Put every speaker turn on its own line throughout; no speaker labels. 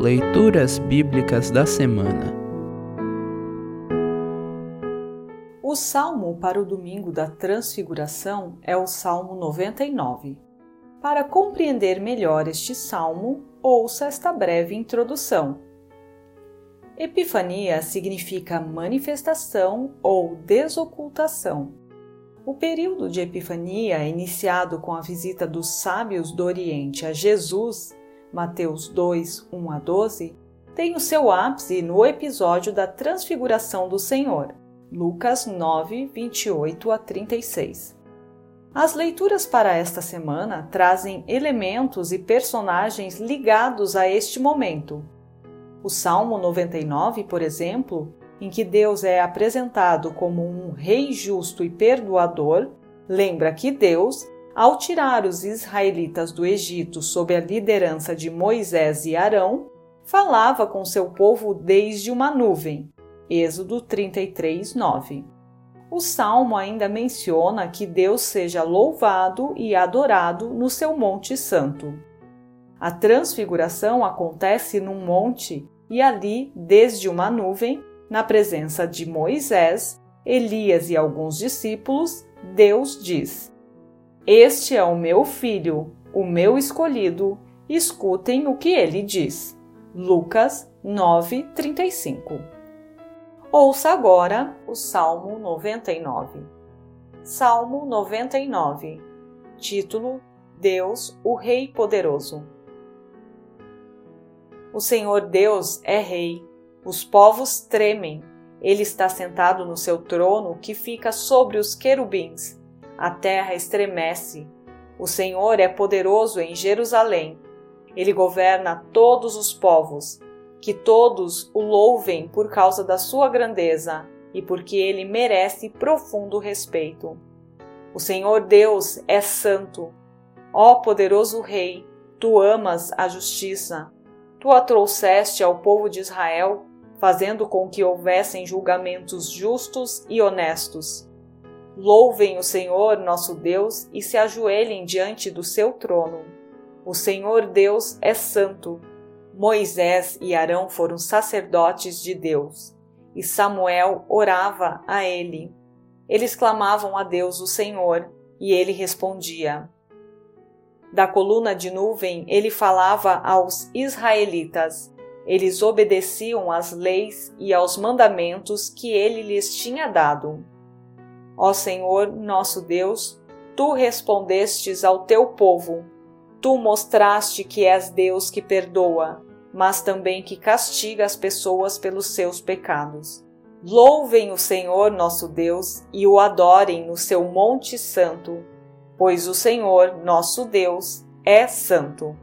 Leituras Bíblicas da Semana
O salmo para o domingo da Transfiguração é o Salmo 99. Para compreender melhor este salmo, ouça esta breve introdução. Epifania significa manifestação ou desocultação. O período de Epifania, iniciado com a visita dos sábios do Oriente a Jesus, Mateus 2, 1 a 12, tem o seu ápice no episódio da Transfiguração do Senhor, Lucas 9, 28 a 36. As leituras para esta semana trazem elementos e personagens ligados a este momento. O Salmo 99, por exemplo, em que Deus é apresentado como um rei justo e perdoador, lembra que Deus ao tirar os israelitas do Egito sob a liderança de Moisés e Arão, falava com seu povo desde uma nuvem. Êxodo 33, 9. O salmo ainda menciona que Deus seja louvado e adorado no seu Monte Santo. A transfiguração acontece num monte e ali, desde uma nuvem, na presença de Moisés, Elias e alguns discípulos, Deus diz: este é o meu filho, o meu escolhido, escutem o que ele diz. Lucas 9:35. Ouça agora o Salmo 99. Salmo 99. Título: Deus, o Rei poderoso. O Senhor Deus é rei. Os povos tremem. Ele está sentado no seu trono que fica sobre os querubins a terra estremece. O Senhor é poderoso em Jerusalém. Ele governa todos os povos. Que todos o louvem por causa da sua grandeza e porque ele merece profundo respeito. O Senhor Deus é santo. Ó poderoso Rei, tu amas a justiça. Tu a trouxeste ao povo de Israel, fazendo com que houvessem julgamentos justos e honestos. Louvem o Senhor nosso Deus e se ajoelhem diante do seu trono. O Senhor Deus é santo. Moisés e Arão foram sacerdotes de Deus, e Samuel orava a ele. Eles clamavam a Deus o Senhor, e ele respondia. Da coluna de nuvem ele falava aos israelitas. Eles obedeciam às leis e aos mandamentos que ele lhes tinha dado. Ó Senhor, nosso Deus, tu respondestes ao teu povo. Tu mostraste que és Deus que perdoa, mas também que castiga as pessoas pelos seus pecados. Louvem o Senhor nosso Deus e o adorem no seu Monte Santo, pois o Senhor nosso Deus é santo.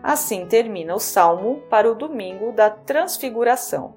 Assim termina o salmo para o domingo da Transfiguração.